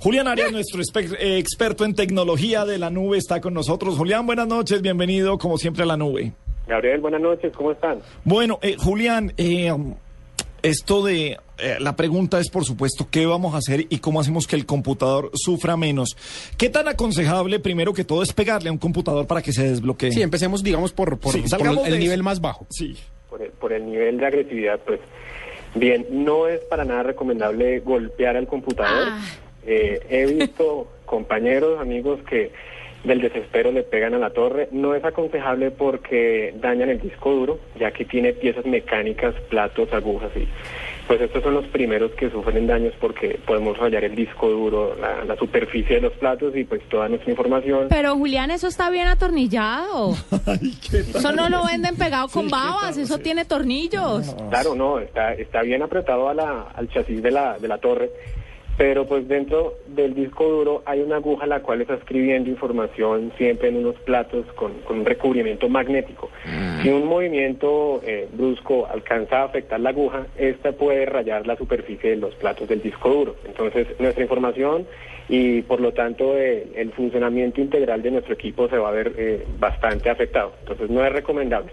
Julián Arias, nuestro eh, experto en tecnología de la nube, está con nosotros. Julián, buenas noches, bienvenido como siempre a la nube. Gabriel, buenas noches, ¿cómo están? Bueno, eh, Julián, eh, esto de eh, la pregunta es, por supuesto, ¿qué vamos a hacer y cómo hacemos que el computador sufra menos? ¿Qué tan aconsejable, primero que todo, es pegarle a un computador para que se desbloquee? Sí, empecemos, digamos, por, por, Sí, por salgamos el nivel más bajo. Sí. Por el, por el nivel de agresividad, pues bien, no es para nada recomendable golpear al computador. Ah. Eh, he visto compañeros, amigos que del desespero le pegan a la torre. No es aconsejable porque dañan el disco duro, ya que tiene piezas mecánicas, platos, agujas y pues estos son los primeros que sufren daños porque podemos rayar el disco duro, la, la superficie de los platos y pues toda nuestra información. Pero Julián, eso está bien atornillado. Ay, qué tal. Eso no lo venden pegado con Sí, ¿qué babas, eso Sí. tiene tornillos. Claro, no, está, está bien apretado a la- al chasis de la, de la torre, pero pues dentro del disco duro hay una aguja la cual está escribiendo información siempre en unos platos con, con un recubrimiento magnético. Si un movimiento eh, brusco alcanza a afectar la aguja, esta puede rayar la superficie de los platos del disco duro. Entonces nuestra información y por lo tanto eh, el funcionamiento integral de nuestro equipo se va a ver eh, bastante afectado. Entonces no es recomendable.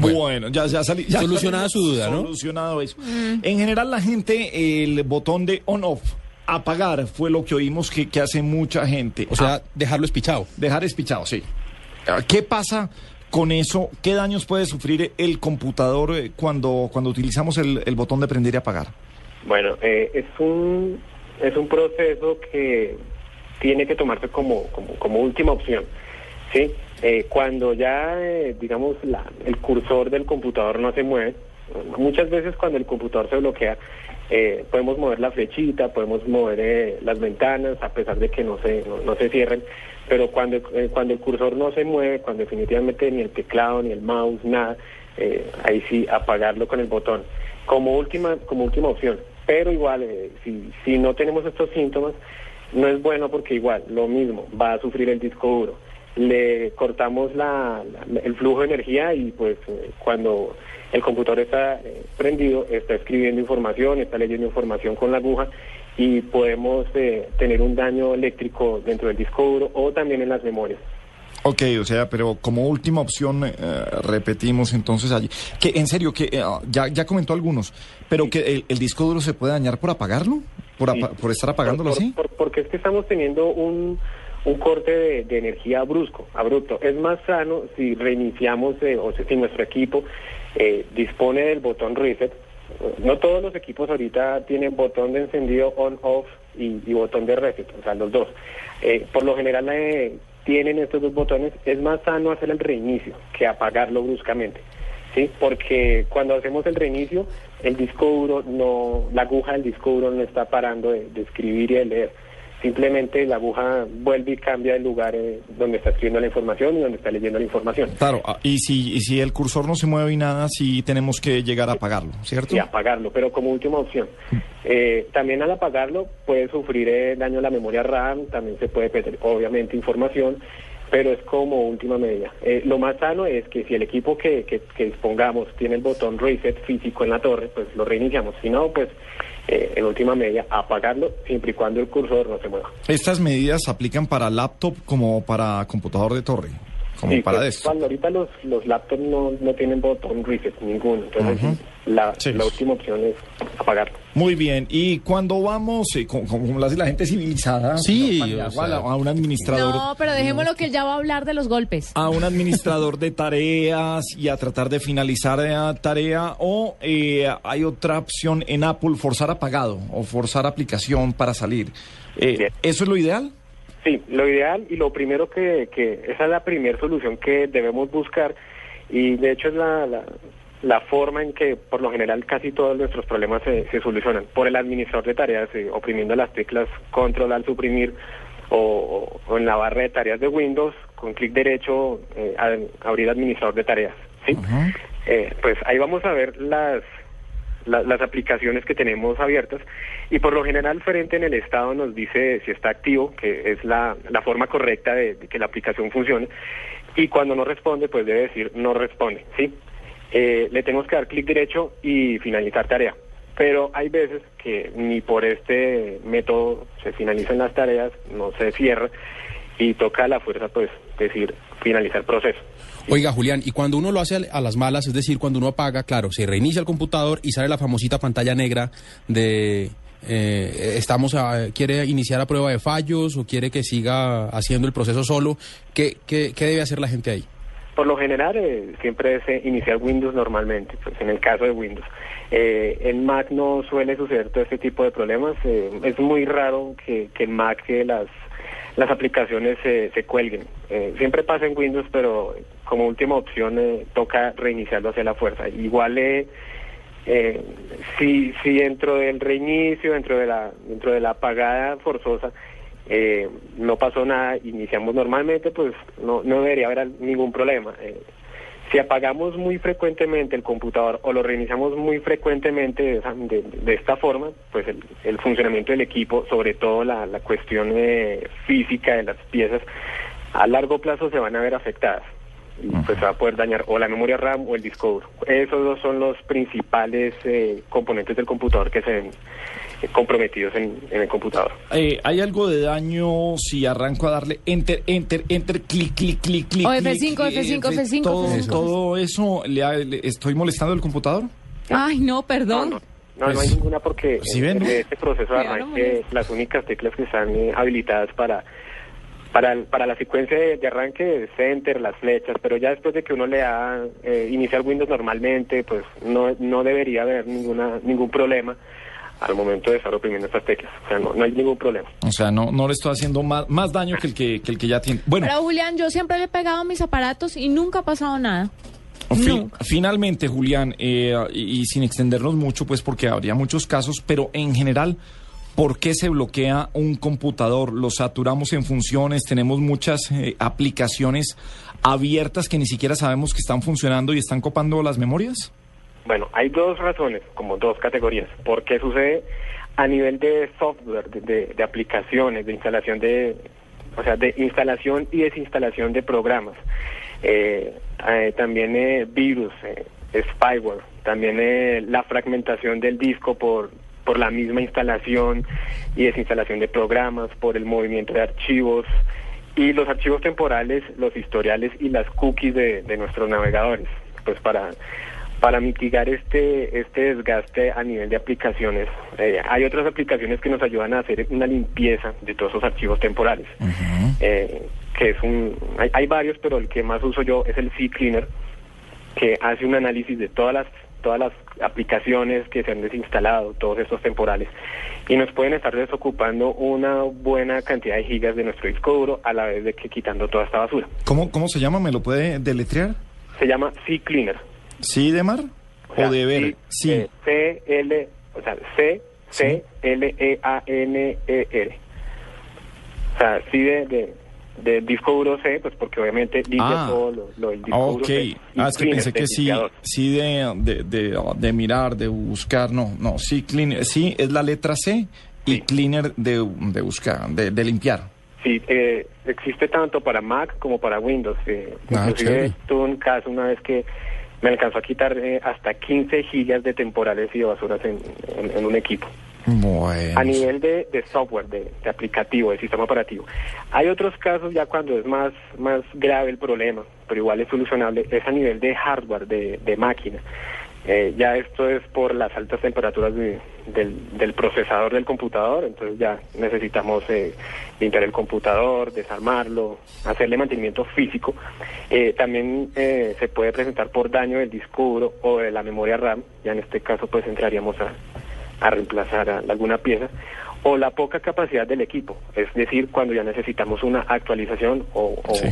Bueno, ya, ya salí. ya Solucionada su duda, ¿no? Solucionado eso. En general, la gente, el botón de on-off, apagar, fue lo que oímos que, que hace mucha gente. O sea, Ah, dejarlo espichado. dejar espichado, sí. Ah, ¿Qué pasa con eso? ¿Qué daños puede sufrir el computador eh, cuando, cuando utilizamos el, el botón de prender y apagar? Bueno, eh, es un es un proceso que tiene que tomarse como como, como última opción, sí. Eh, cuando ya eh, digamos la- el cursor del computador no se mueve, muchas veces cuando el computador se bloquea eh, podemos mover la flechita, podemos mover eh, las ventanas a pesar de que no se no, no se cierren, pero cuando eh, cuando el cursor no se mueve, cuando definitivamente ni el teclado ni el mouse nada, ahí sí apagarlo con el botón como última como última opción pero igual si si no tenemos estos síntomas no es bueno porque igual lo mismo va a sufrir el disco duro le cortamos la, la- el flujo de energía y pues eh, cuando el computador está eh, prendido está escribiendo información está leyendo información con la aguja y podemos eh, tener un daño eléctrico dentro del disco duro o también en las memorias Ok, o sea, pero como última opción, eh, repetimos entonces allí. Que en serio, que eh, ya, ya comentó algunos, pero que el, el disco duro se puede dañar por apagarlo, por, apa- por estar apagándolo por- así. por- porque es que estamos teniendo un, un corte de, de energía brusco, abrupto. Es más sano si reiniciamos, eh, o si nuestro equipo eh, dispone del botón reset. No todos los equipos ahorita tienen botón de encendido on-off y botón de reset, o sea, los dos. Eh, por lo general eh, tienen estos dos botones. Es más sano hacer el reinicio que apagarlo bruscamente. ¿sí? Porque cuando hacemos el reinicio, el disco duro no, la aguja del disco duro no está parando de, de escribir y de leer. Simplemente la aguja vuelve y cambia el lugar eh, donde está escribiendo la información y donde está leyendo la información. Claro, ah, y si, y si el cursor no se mueve y nada, sí tenemos que llegar a apagarlo, ¿cierto? Y apagarlo, pero como última opción. Eh, también al apagarlo puede sufrir eh, daño a la memoria RAM, también se puede perder obviamente información, pero es como última medida. Eh, lo más sano es que si el equipo que, que, que dispongamos tiene el botón reset físico en la torre, pues lo reiniciamos. Si no, pues eh, en última medida apagarlo siempre y cuando el cursor no se mueva. Estas medidas aplican para laptop como para computador de torre, como Sí, para pues, esto. cuando ahorita los, los laptops no, no tienen botón reset ninguno, entonces la, Sí. la última opción es apagarlo. Muy bien, y cuando vamos, eh, con- con- como lo hace la gente civilizada, Sí, no, Paniagua, o sea- a, la- a un administrador, No, pero dejémoslo que él ya va a hablar de los golpes. a un administrador de tareas y a tratar de finalizar la tarea, o eh, hay otra opción en Apple, forzar apagado o forzar aplicación para salir. Eh. ¿Eso es lo ideal? Sí, lo ideal y lo primero que, que esa es la primera solución que debemos buscar y de hecho es la, la, la forma en que por lo general casi todos nuestros problemas se, se solucionan por el administrador de tareas eh, oprimiendo las teclas control al suprimir o, o en la barra de tareas de Windows con clic derecho eh, a- abrir administrador de tareas. ¿sí? Eh, pues ahí vamos a ver las la- las aplicaciones que tenemos abiertas y por lo general frente en el estado nos dice si está activo, que es la, la forma correcta de, que la aplicación funcione y cuando no responde pues debe decir no responde, ¿sí? Eh, le tenemos que dar clic derecho y finalizar tarea. pero hay veces que ni por este método se finalizan las tareas, no se cierra y toca a la fuerza pues decir finalizar proceso. Oiga, Julián, y cuando uno lo hace a las malas, es decir, cuando uno apaga, claro, se reinicia el computador y sale la famosita pantalla negra de eh, estamos a- quiere iniciar la prueba de fallos o quiere que siga haciendo el proceso solo. ¿Qué, qué, qué debe hacer la gente ahí? Por lo general eh, siempre es eh, iniciar Windows normalmente, pues en el caso de Windows. Eh, en Mac no suele suceder todo este tipo de problemas. eh, es muy raro que, que en Mac que las las aplicaciones se, se cuelguen. Eh, siempre pasa en Windows, pero como última opción eh, toca reiniciarlo hacia la fuerza. Igual eh, eh, si, si dentro del reinicio, dentro de la, dentro de la apagada forzosa, eh, no pasó nada, iniciamos normalmente, pues no, no debería haber ningún problema. Si apagamos muy frecuentemente el computador o lo reiniciamos muy frecuentemente de, esa- de- de esta forma, pues el, el funcionamiento del equipo, sobre todo la, la cuestión eh, física de las piezas, a largo plazo se van a ver afectadas. Y pues se va a poder dañar o la memoria RAM o el disco duro. Esos dos son los principales eh, componentes del computador que se ven comprometidos en, en el computador. Eh, ¿Hay algo de daño si arranco a darle enter, enter, enter, clic, clic, clic, clic? O clic, F5, eh, F5, F- F5, Todo, F5. todo eso, le, ha- le- ¿estoy molestando el computador? Ay, no, No, perdón. no, no, no hay Pues, ninguna porque pues, ¿sí en, ven, no? en este proceso de no arranque las únicas teclas que están eh, habilitadas para para el- para la secuencia de, de arranque es enter, las flechas, pero ya después de que uno le da eh, iniciar Windows normalmente, pues no no debería haber ninguna ningún problema al momento de estar oprimiendo estas teclas, o sea, no, no hay ningún problema. O sea, no, no le estoy haciendo más, más daño que el que, que el que ya tiene. Bueno, Pero Julián, yo siempre le he pegado a mis aparatos y nunca ha pasado nada. Finalmente, Julián, eh, y, y sin extendernos mucho, pues porque habría muchos casos, pero en general, ¿por qué se bloquea un computador? Lo saturamos en funciones, tenemos muchas eh, aplicaciones abiertas que ni siquiera sabemos que están funcionando y están copando las memorias. Bueno, hay dos razones, como dos categorías. ¿Por qué sucede? A nivel de software, de, de- de aplicaciones, de instalación de, o sea, de instalación y desinstalación de programas. Eh, eh, también eh, virus, eh, spyware, también eh, la fragmentación del disco por, por la misma instalación y desinstalación de programas, por el movimiento de archivos y los archivos temporales, los historiales y las cookies de, de nuestros navegadores. Pues para, para mitigar este, este desgaste a nivel de aplicaciones, eh, hay otras aplicaciones que nos ayudan a hacer una limpieza de todos esos archivos temporales. Eh, que es un, hay, hay varios, pero el que más uso yo es el CCleaner, que hace un análisis de todas las todas las aplicaciones que se han desinstalado, todos estos temporales, y nos pueden estar desocupando una buena cantidad de gigas de nuestro disco duro a la vez de que quitando toda esta basura. ¿Cómo, cómo se llama? ¿Me lo puede deletrear? Se llama CCleaner. ¿Sí de mar? ¿O, sea, de ver? Sí. eh, C L, o sea, C C L E A N E R. O sea, sí de, de, de disco duro C, pues porque obviamente limpia Ah. todo lo, lo del disco Ok, duro C. Y ah, es que cleaner, pensé que sí, sí de, de, de, de mirar, de buscar, no, no, sí, cleaner, sí, es la letra C y Sí. cleaner de, de buscar, de, de limpiar. Sí, eh, existe tanto para Mac como para Windows. Eh, Ah, inclusive tuve un caso una vez que me alcanzó a quitar eh, hasta 15 gigas de temporales y de basuras en, en- en un equipo. Bueno. A nivel de, de software, de, de aplicativo, de sistema operativo. Hay otros casos ya cuando es más, más grave el problema, pero igual es solucionable, es a nivel de hardware, de, de máquina. Eh, ya esto es por las altas temperaturas de- del, del procesador del computador, entonces ya necesitamos eh, limpiar el computador, desarmarlo, hacerle mantenimiento físico. Eh, también eh, se puede presentar por daño del disco duro o de la memoria RAM, ya en este caso pues entraríamos a, a reemplazar a alguna pieza, o la poca capacidad del equipo, es decir, cuando ya necesitamos una actualización o, o Sí,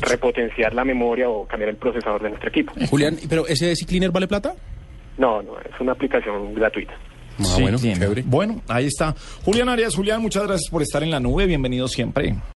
repotenciar la memoria o cambiar el procesador de nuestro equipo. Julián, ¿pero ese CCleaner vale plata? No, no, es una aplicación gratuita. Ah, Sí, bueno, cleaner. chévere. Bueno, ahí está. Julián Arias, Julián, muchas gracias por estar en la nube, bienvenido siempre.